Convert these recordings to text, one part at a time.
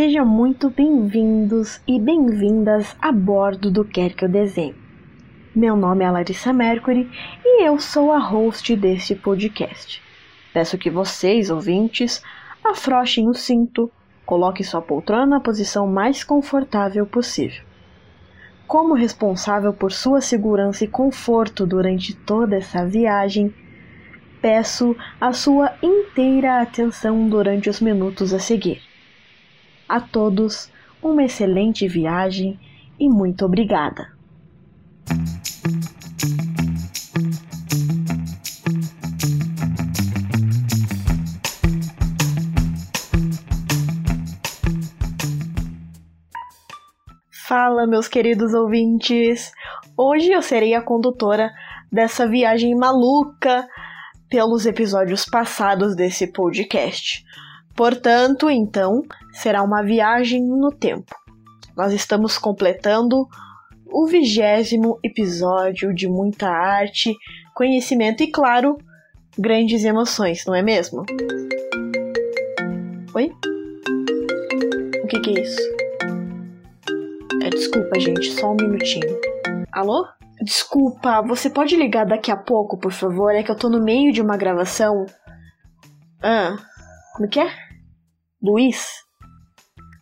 Sejam muito bem-vindos e bem-vindas a bordo do Quer Que Eu Desenhe. Meu nome é Larissa Mercury e eu sou a host deste podcast. Peço que vocês, ouvintes, afrouxem o cinto, coloquem sua poltrona na posição mais confortável possível. Como responsável por sua segurança e conforto durante toda essa viagem, peço a sua inteira atenção durante os minutos a seguir. A todos, uma excelente viagem e muito obrigada. Fala, meus queridos ouvintes! Hoje eu serei a condutora dessa viagem maluca pelos episódios passados desse podcast. Portanto, então, será uma viagem no tempo. Nós estamos completando o vigésimo episódio de muita arte, conhecimento e, claro, grandes emoções, não é mesmo? Oi? O que, que é isso? É, desculpa, gente, só um minutinho. Alô? Desculpa, você pode ligar daqui a pouco, por favor? É que eu tô no meio de uma gravação. Ah, como que é? Luiz?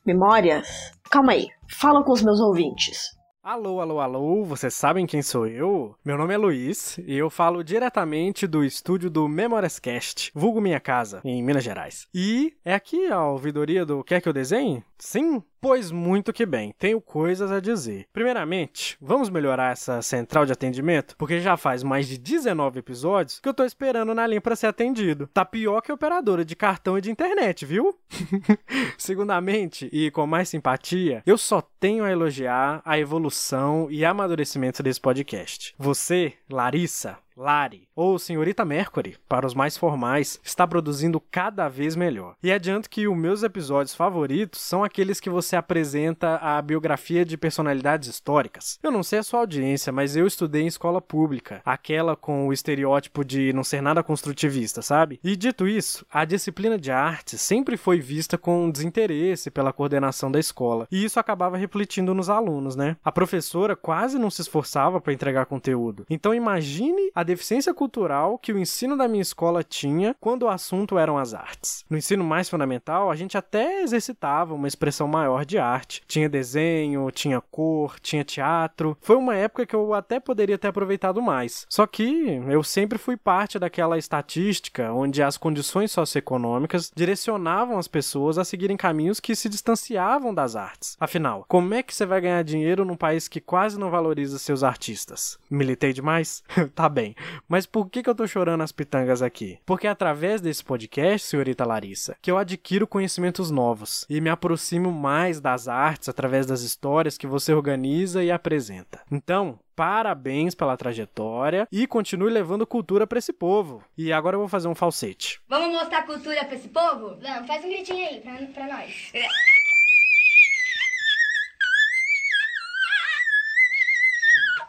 Memórias? Calma aí, fala com os meus ouvintes. Alô, alô, alô, vocês sabem quem sou eu? Meu nome é Luiz e eu falo diretamente do estúdio do Memórias Cast, vulgo minha casa, em Minas Gerais. E é aqui a ouvidoria do Quer Que Eu Desenhe? Sim, Pois muito que bem, tenho coisas a dizer. Primeiramente, vamos melhorar essa central de atendimento, porque já faz mais de 19 episódios que eu tô esperando na linha para ser atendido. Tá pior que operadora de cartão e de internet, viu? Segundamente, e com mais simpatia, eu só tenho a elogiar a evolução e amadurecimento desse podcast. Você, Larissa, Lari, ou Senhorita Mercury, para os mais formais, está produzindo cada vez melhor. E adianto que os meus episódios favoritos são aqueles que você apresenta a biografia de personalidades históricas. Eu não sei a sua audiência, mas eu estudei em escola pública, aquela com o estereótipo de não ser nada construtivista, sabe? E dito isso, a disciplina de arte sempre foi vista com desinteresse pela coordenação da escola, e isso acabava refletindo nos alunos, né? A professora quase não se esforçava para entregar conteúdo. Então imagine a deficiência cultural que o ensino da minha escola tinha quando o assunto eram as artes. No ensino mais fundamental, a gente até exercitava uma expressão maior de arte. Tinha desenho, tinha cor, tinha teatro. Foi uma época que eu até poderia ter aproveitado mais. Só que eu sempre fui parte daquela estatística onde as condições socioeconômicas direcionavam as pessoas a seguirem caminhos que se distanciavam das artes. Afinal, como é que você vai ganhar dinheiro num país que quase não valoriza seus artistas? Militei demais? tá bem. Mas por que, que eu tô chorando as pitangas aqui? Porque é através desse podcast, senhorita Larissa, que eu adquiro conhecimentos novos e me aproximo mais das artes através das histórias que você organiza e apresenta. Então, parabéns pela trajetória e continue levando cultura para esse povo. E agora eu vou fazer um falsete. Vamos mostrar cultura para esse povo? Vamos, faz um gritinho aí pra, pra nós.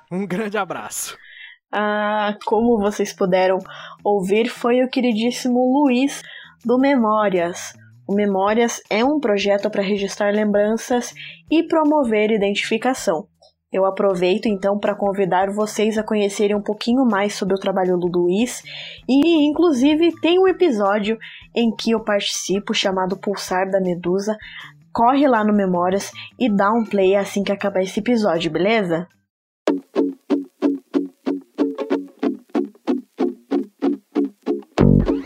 Um grande abraço. Ah, como vocês puderam ouvir, foi o queridíssimo Luiz do Memórias. O Memórias é um projeto para registrar lembranças e promover identificação. Eu aproveito então para convidar vocês a conhecerem um pouquinho mais sobre o trabalho do Luiz e, inclusive, tem um episódio em que eu participo chamado Pulsar da Medusa. Corre lá no Memórias e dá um play assim que acabar esse episódio, beleza?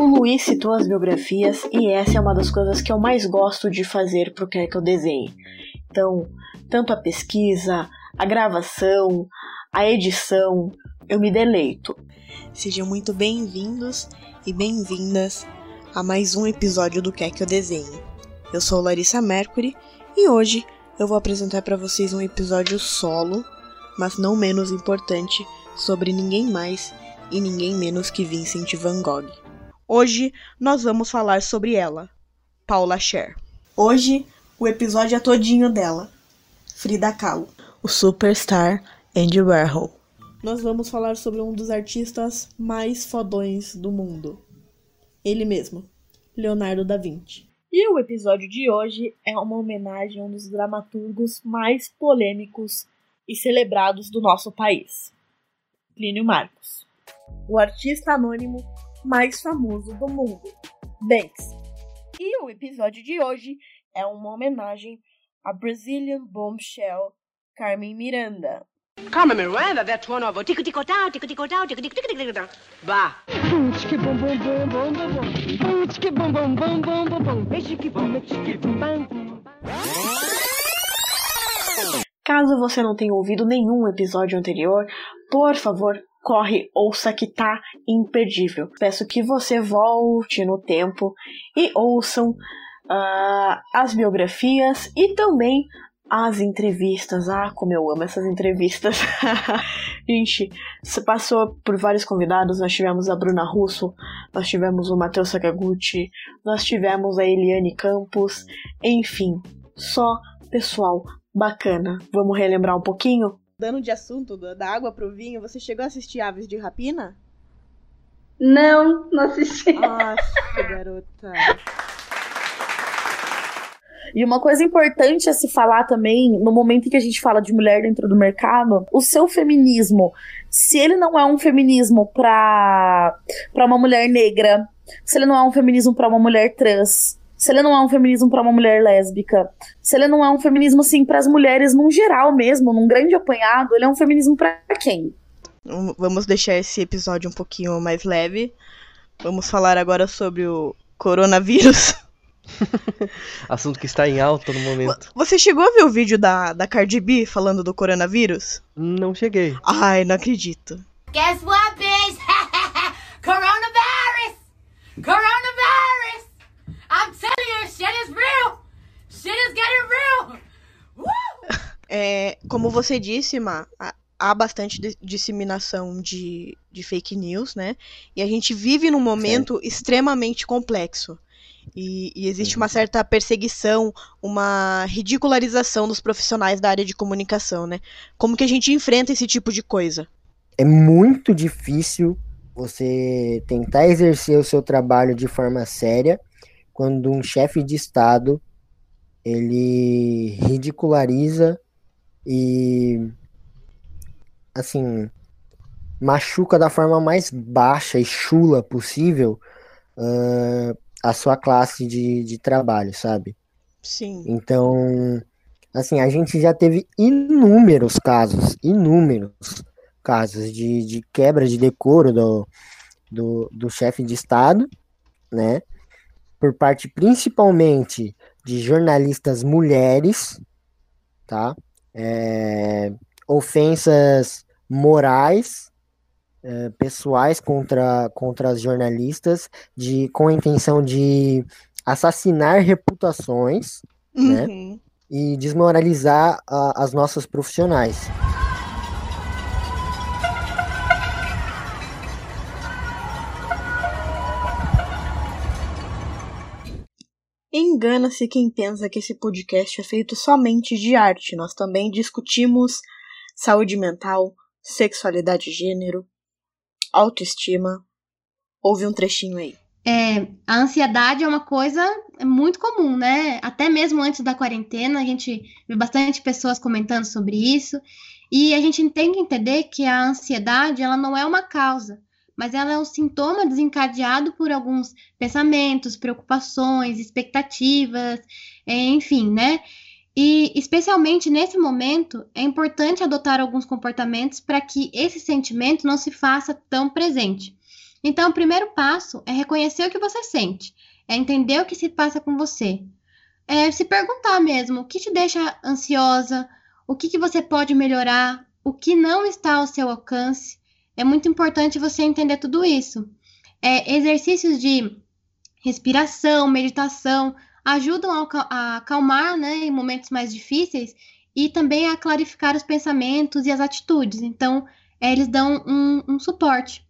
O Luiz citou as biografias e essa é uma das coisas que eu mais gosto de fazer pro Quer Que Eu Desenhe. Então, tanto a pesquisa, a gravação, a edição, eu me deleito. Sejam muito bem-vindos e bem-vindas a mais um episódio do Quer Que Eu Desenhe. Eu sou Larissa Mercury e hoje eu vou apresentar para vocês um episódio solo, mas não menos importante, sobre ninguém mais e ninguém menos que Vincent Van Gogh. Hoje nós vamos falar sobre ela, Paula Scher. Hoje o episódio é todinho dela, Frida Kahlo, o superstar Andy Warhol. Nós vamos falar sobre um dos artistas mais fodões do mundo. Ele mesmo, Leonardo da Vinci. E o episódio de hoje é uma homenagem a um dos dramaturgos mais polêmicos e celebrados do nosso país, Plínio Marcos, o artista anônimo mais famoso do mundo, Banks. E o episódio de hoje é uma homenagem a Brazilian bombshell Carmen Miranda. Carmen Miranda, that's one of tico tico tau, tico tico tau, tico tico tico tico tau. Bah. Tico bom bom bom bom bom bom. Tico bom bom bom bom bom bom. Tico bom tico bom bom. Caso você não tenha ouvido nenhum episódio anterior, por favor, corre, ouça que tá imperdível. Peço que você volte no tempo e ouçam uh, as biografias e também as entrevistas. Ah, como eu amo essas entrevistas. Gente, você passou por vários convidados. Nós tivemos a Bruna Russo, nós tivemos o Matheus Sakaguchi, nós tivemos a Eliane Campos. Enfim, só pessoal bacana. Vamos relembrar um pouquinho? Dando de assunto da água pro vinho, você chegou a assistir Aves de Rapina? Não, não assisti. Nossa, garota. E uma coisa importante a se falar também, no momento em que a gente fala de mulher dentro do mercado, o seu feminismo, se ele não é um feminismo para para uma mulher negra, se ele não é um feminismo para uma mulher trans, se ele não é um feminismo para uma mulher lésbica, se ele não é um feminismo assim para as mulheres num geral mesmo, num grande apanhado, ele é um feminismo para quem? Vamos deixar esse episódio um pouquinho mais leve. Vamos falar agora sobre o coronavírus. Assunto que está em alta no momento. Você chegou a ver o vídeo da, da Cardi B falando do coronavírus? Não cheguei. Ai, não acredito. Guess what, bitch? Coronavirus! Coronavirus! I'm telling you, shit is real! Shit is getting real! É, como você disse, Ma, há bastante disseminação de, de fake news, né? E a gente vive num momento Sim. extremamente complexo. E, e, existe uma certa perseguição, uma ridicularização dos profissionais da área de comunicação, né? Como que a gente enfrenta esse tipo de coisa? É muito difícil você tentar exercer o seu trabalho de forma séria quando um chefe de estado ele ridiculariza e assim machuca da forma mais baixa e chula possível uh, a sua classe de, de trabalho, sabe? Sim. Então, assim, a gente já teve inúmeros casos, inúmeros casos de, de quebra de decoro do, do, do chefe de Estado, né? Por parte principalmente de jornalistas mulheres, tá? É, ofensas morais é, pessoais contra, contra as jornalistas, de, com a intenção de assassinar reputações, né, uhum. né? E desmoralizar a, as nossas profissionais. Engana-se quem pensa que esse podcast é feito somente de arte. Nós também discutimos saúde mental, sexualidade e gênero, autoestima. Ouve um trechinho aí. É, a ansiedade é uma coisa muito comum, né? Até mesmo antes da quarentena, a gente vê bastante pessoas comentando sobre isso. E a gente tem que entender que a ansiedade, ela não é uma causa, mas ela é um sintoma desencadeado por alguns pensamentos, preocupações, expectativas, é, enfim, né? E, especialmente nesse momento, é importante adotar alguns comportamentos para que esse sentimento não se faça tão presente. Então, o primeiro passo é reconhecer o que você sente, é entender o que se passa com você, é se perguntar mesmo o que te deixa ansiosa, o que, que você pode melhorar, o que não está ao seu alcance. É muito importante você entender tudo isso. É, exercícios de respiração, meditação, ajudam a acalmar né, em momentos mais difíceis e também a clarificar os pensamentos e as atitudes. Então, é, eles dão um, um suporte.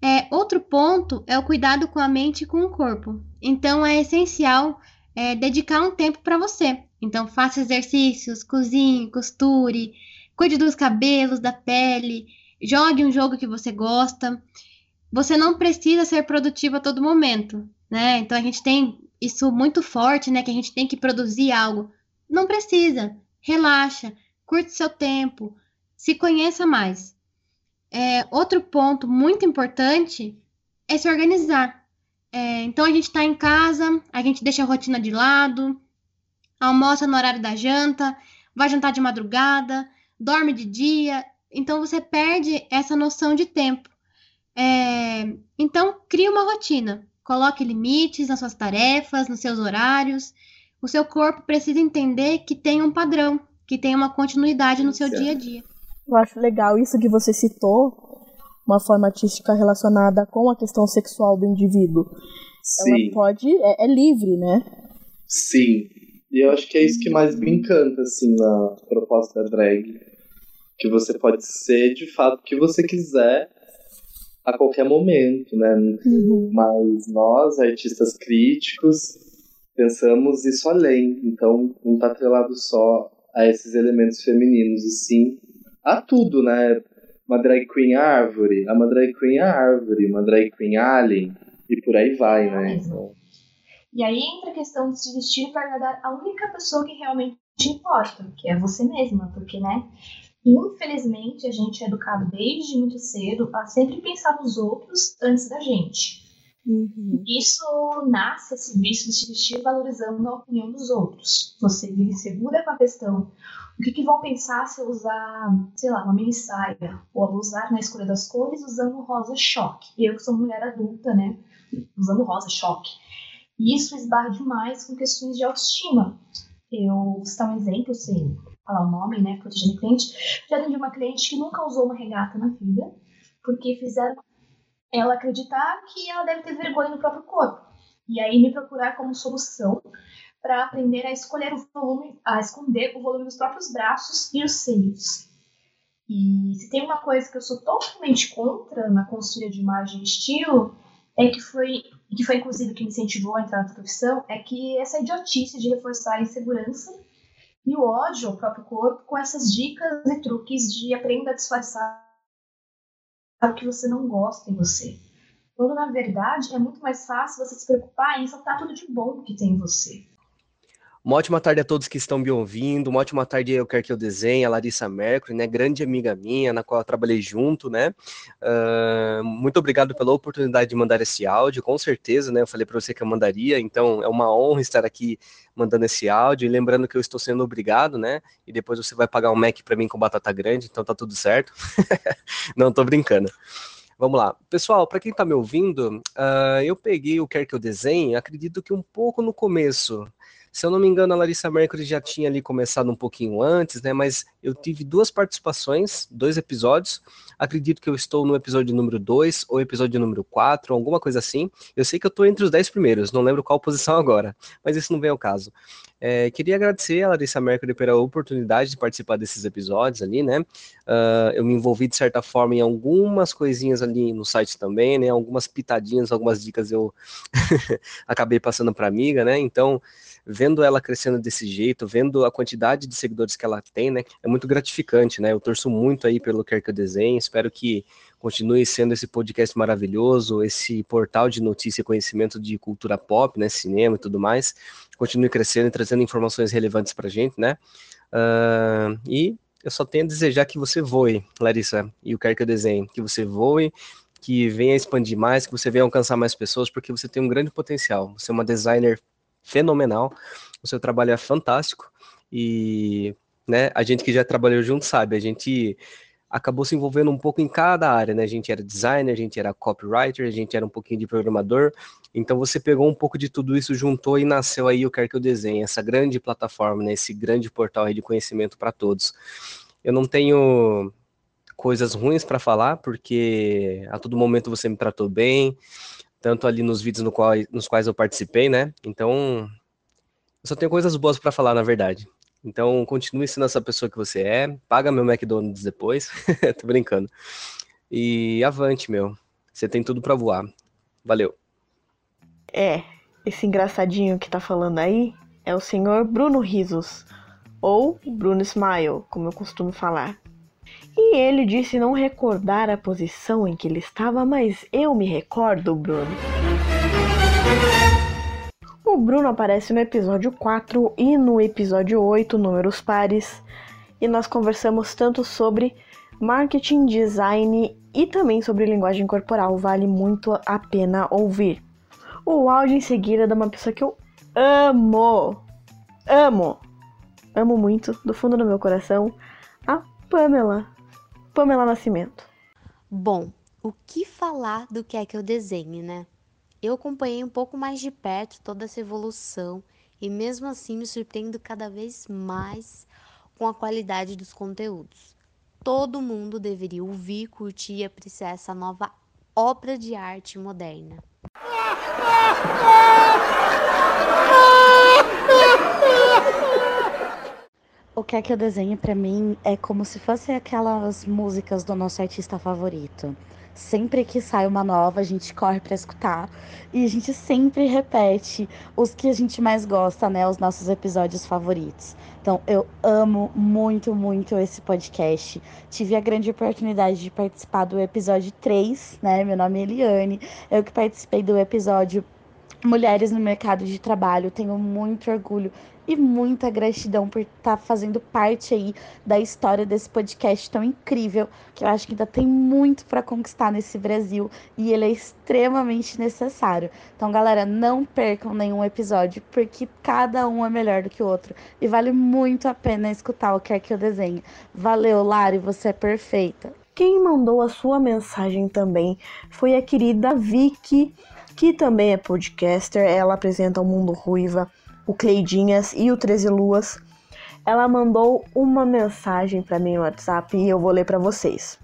É, outro ponto é o cuidado com a mente e com o corpo. Então, é essencial é, dedicar um tempo para você. Então, faça exercícios, cozinhe, costure, cuide dos cabelos, da pele, jogue um jogo que você gosta. Você não precisa ser produtivo a todo momento, né? Então, a gente tem isso muito forte, né? Que a gente tem que produzir algo. Não precisa. Relaxa, curte seu tempo, se conheça mais. É, outro ponto muito importante é se organizar. É, então a gente está em casa, a gente deixa a rotina de lado, almoça no horário da janta, vai jantar de madrugada, dorme de dia, então você perde essa noção de tempo. É, então crie uma rotina, coloque limites nas suas tarefas, nos seus horários. O seu corpo precisa entender que tem um padrão, que tem uma continuidade no seu dia a dia. Eu acho legal isso que você citou, uma forma artística relacionada com a questão sexual do indivíduo. Sim. Ela pode, é, é livre, né? Sim. E eu acho que é isso que mais me encanta, assim, na proposta da drag. Que você pode ser, de fato, o que você quiser a qualquer momento, né? Uhum. Mas nós, artistas críticos, pensamos isso além. Então, não está atrelado só a esses elementos femininos, e sim a tudo, né? Uma drag queen árvore, a uma drag queen árvore, uma drag queen alien, e por aí vai, né? Então, E aí entra a questão de se vestir para agradar a única pessoa que realmente te importa, que é você mesma, porque, né? Infelizmente, a gente é educado desde muito cedo a sempre pensar nos outros antes da gente. Uhum. Isso nasce, esse vício de se vestir valorizando a opinião dos outros. Você vive segura com a questão. O que, que vão pensar se eu usar, sei lá, uma mini saia? Ou abusar na escolha das cores usando rosa choque? Eu que sou mulher adulta, né? Usando rosa choque. E isso esbarra demais com questões de autoestima. Eu vou citar um exemplo, sem falar o nome, né? Protegendo cliente. Já atendi uma cliente que nunca usou uma regata na vida, porque fizeram ela acreditar que ela deve ter vergonha no próprio corpo. E aí me procurar como solução para aprender a escolher o volume, a esconder o volume dos próprios braços e os seios. E se tem uma coisa que eu sou totalmente contra na consultoria de imagem e estilo, é que foi, que foi inclusive que me incentivou a entrar na profissão, é que essa idiotice de reforçar a insegurança e o ódio ao próprio corpo com essas dicas e truques de aprenda a disfarçar o que você não gosta em você. Quando na verdade é muito mais fácil você se preocupar em ressaltar tudo de bom que tem em você. Uma ótima tarde a todos que estão me ouvindo. Uma ótima tarde eu quero que eu desenhe, a Larissa Mercury, né? Grande amiga minha, na qual eu trabalhei junto, né? Uh, muito obrigado pela oportunidade de mandar esse áudio, com certeza, né? Eu falei para você que eu mandaria, então é uma honra estar aqui mandando esse áudio. E lembrando que eu estou sendo obrigado, né? E depois você vai pagar um Mac para mim com batata grande, então tá tudo certo. Não, tô brincando. Vamos lá. Pessoal, para quem está me ouvindo, uh, eu peguei o Quer Que Eu Desenhe, acredito que um pouco no começo. Se eu não me engano, a Larissa Mercury já tinha ali começado um pouquinho antes, né? Mas eu tive duas participações, dois episódios. Acredito que eu estou no episódio número 2 ou episódio número 4, alguma coisa assim. Eu sei que eu estou entre os 10 primeiros, não lembro qual posição agora, mas isso não vem ao caso. É, queria agradecer a Larissa Mercury pela oportunidade de participar desses episódios ali, né? Uh, eu me envolvi de certa forma em algumas coisinhas ali no site também, né? Algumas pitadinhas, algumas dicas eu acabei passando para amiga, né? Então, vendo ela crescendo desse jeito, vendo a quantidade de seguidores que ela tem, né? É muito gratificante, né? Eu torço muito aí pelo Quer Que Eu Desenhe, espero que continue sendo esse podcast maravilhoso, esse portal de notícia e conhecimento de cultura pop, né? Cinema e tudo mais. Continue crescendo e trazendo informações relevantes pra gente, né? Uh, e eu só tenho a desejar que você voe, Larissa, e o Quer Que Eu Desenhe, que você voe, que venha expandir mais, que você venha alcançar mais pessoas, porque você tem um grande potencial. Você é uma designer fenomenal, o seu trabalho é fantástico e né, a gente que já trabalhou junto sabe, a gente acabou se envolvendo um pouco em cada área, né? A gente era designer, a gente era copywriter, a gente era um pouquinho de programador. Então você pegou um pouco de tudo isso, juntou e nasceu aí o Quer Que Eu Desenhe, essa grande plataforma, né? Esse grande portal aí de conhecimento para todos. Eu não tenho coisas ruins para falar, porque a todo momento você me tratou bem, tanto ali nos vídeos no qual, nos quais eu participei, né? Então, eu só tenho coisas boas para falar, na verdade. Então, continue sendo essa pessoa que você é, paga meu McDonald's depois, tô brincando. E avante, meu. Você tem tudo para voar. Valeu. É, esse engraçadinho que tá falando aí é o senhor Bruno Risos, ou Bruno Smile, como eu costumo falar. E ele disse não recordar a posição em que ele estava, mas eu me recordo, Bruno. O Bruno aparece no episódio 4 e no episódio 8, Números Pares, e nós conversamos tanto sobre marketing, design e também sobre linguagem corporal. Vale muito a pena ouvir. O áudio em seguida é de uma pessoa que eu amo, amo, amo muito, do fundo do meu coração, a Pamela, Pamela Nascimento. Bom, o que falar do que é que eu desenhe, né? Eu acompanhei um pouco mais de perto toda essa evolução e mesmo assim me surpreendo cada vez mais com a qualidade dos conteúdos. Todo mundo deveria ouvir, curtir e apreciar essa nova obra de arte moderna. O que é que eu desenho para mim é como se fossem aquelas músicas do nosso artista favorito. Sempre que sai uma nova, a gente corre para escutar e a gente sempre repete os que a gente mais gosta, né, os nossos episódios favoritos. Então, eu amo muito, muito esse podcast. Tive a grande oportunidade de participar do episódio 3, né? Meu nome é Eliane. Eu que participei do episódio Mulheres no Mercado de Trabalho. Tenho muito orgulho e muita gratidão por estar tá fazendo parte aí da história desse podcast tão incrível, que eu acho que ainda tem muito para conquistar nesse Brasil e ele é extremamente necessário. Então, galera, não percam nenhum episódio, porque cada um é melhor do que o outro e vale muito a pena escutar o que é que eu desenho. Valeu, Lari, você é perfeita. Quem mandou a sua mensagem também foi a querida Vicky, que também é podcaster. Ela apresenta o Mundo Ruiva o Cleidinhas e o 13 Luas, ela mandou uma mensagem para mim no WhatsApp e eu vou ler para vocês.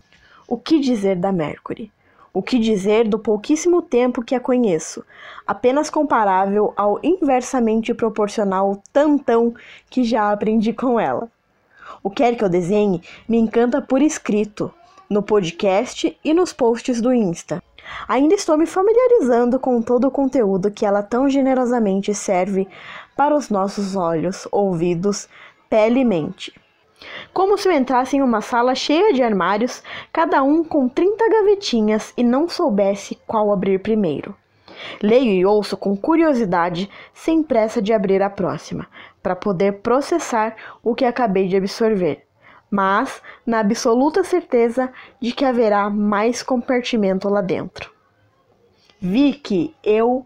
O que dizer da Mercury? O que dizer do pouquíssimo tempo que a conheço, apenas comparável ao inversamente proporcional tantão que já aprendi com ela. O Quer Que Eu Desenhe me encanta por escrito, no podcast e nos posts do Insta. Ainda estou me familiarizando com todo o conteúdo que ela tão generosamente serve para os nossos olhos, ouvidos, pele e mente. Como se eu entrasse em uma sala cheia de armários, cada um com 30 gavetinhas e não soubesse qual abrir primeiro. Leio e ouço com curiosidade, sem pressa de abrir a próxima, para poder processar o que acabei de absorver, mas na absoluta certeza de que haverá mais compartimento lá dentro. Vicky, eu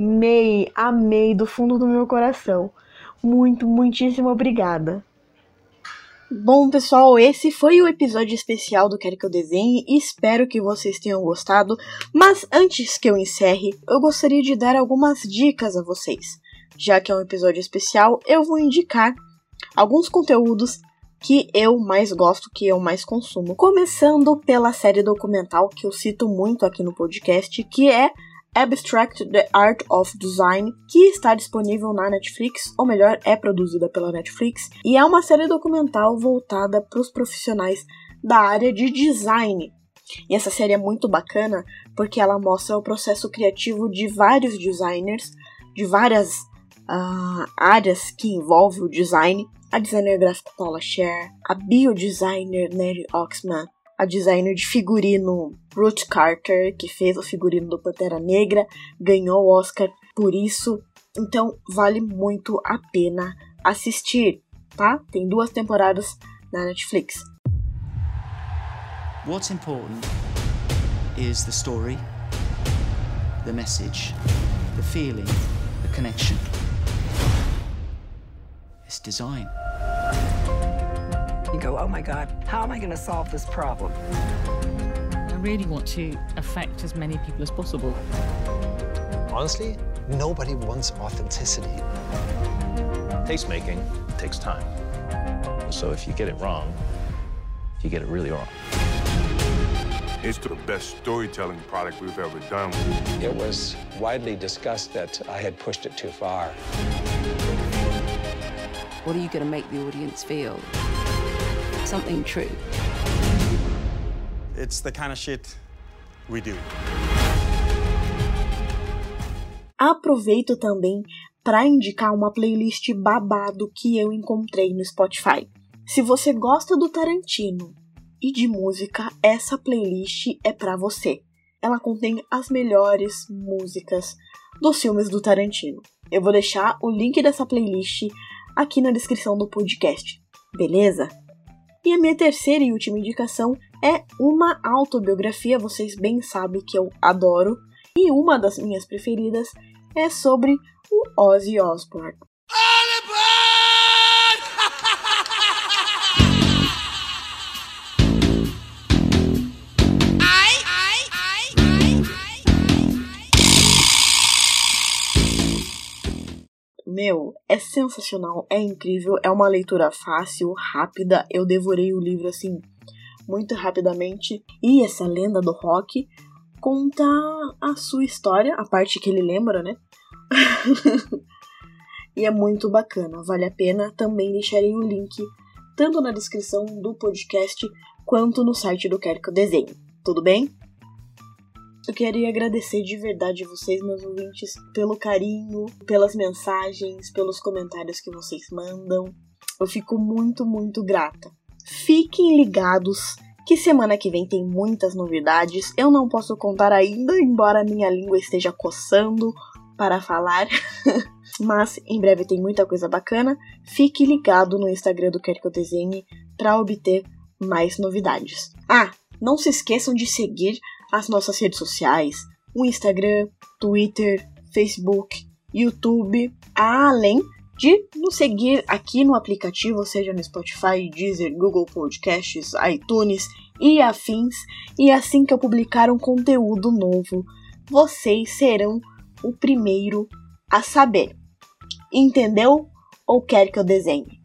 amei, amei do fundo do meu coração. Muito, muitíssimo obrigada. Bom, pessoal, esse foi o episódio especial do Quero Que Eu Desenhe. Espero que vocês tenham gostado. Mas antes que eu encerre, eu gostaria de dar algumas dicas a vocês. Já que é um episódio especial, eu vou indicar alguns conteúdos que eu mais gosto, que eu mais consumo. Começando pela série documental que eu cito muito aqui no podcast, que é Abstract the Art of Design, que está disponível na Netflix, ou melhor, é produzida pela Netflix, e é uma série documental voltada para os profissionais da área de design. E essa série é muito bacana porque ela mostra o processo criativo de vários designers, de várias uh, áreas que envolvem o design, a designer gráfica Paula Scher, a biodesigner Nelly Oxman, a designer de figurino Ruth Carter, que fez o figurino do Pantera Negra, ganhou o Oscar por isso. Então vale muito a pena assistir, tá? Tem duas temporadas na Netflix. What's important is the story, the message, the feeling, the connection. It's design. You go, oh my God, how am I going to solve this problem? I really want to affect as many people as possible. Honestly, nobody wants authenticity. Taste-making takes time. So if you get it wrong, you get it really wrong. It's the best storytelling product we've ever done. It was widely discussed that I had pushed it too far. What are you going to make the audience feel? Something true. It's the kind of shit we do. Aproveito também para indicar uma playlist babado que eu encontrei no Spotify. Se você gosta do Tarantino e de música, essa playlist é para você. Ela contém as melhores músicas dos filmes do Tarantino. Eu vou deixar o link dessa playlist aqui na descrição do podcast, beleza? E a minha terceira e última indicação é uma autobiografia, vocês bem sabem que eu adoro, e uma das minhas preferidas é sobre o Ozzy Osbourne. Meu, é sensacional, é incrível, é uma leitura fácil, rápida. Eu devorei o livro assim muito rapidamente. E essa lenda do rock conta a sua história, a parte que ele lembra, né? e é muito bacana, vale a pena. Também deixarei o link tanto na descrição do podcast quanto no site do Quero que eu desenhe. Tudo bem? Eu queria agradecer de verdade vocês, meus ouvintes, pelo carinho, pelas mensagens, pelos comentários que vocês mandam. Eu fico muito, muito grata. Fiquem ligados que semana que vem tem muitas novidades. Eu não posso contar ainda, embora minha língua esteja coçando para falar. Mas em breve tem muita coisa bacana. Fique ligado no Instagram do Quer Que Eu Desenhe para obter mais novidades. Ah, não se esqueçam de seguir as nossas redes sociais: o Instagram, Twitter, Facebook, YouTube, além de nos seguir aqui no aplicativo, seja no Spotify, Deezer, Google Podcasts, iTunes e afins. E assim que eu publicar um conteúdo novo, vocês serão o primeiro a saber. Entendeu? Ou quer que eu desenhe?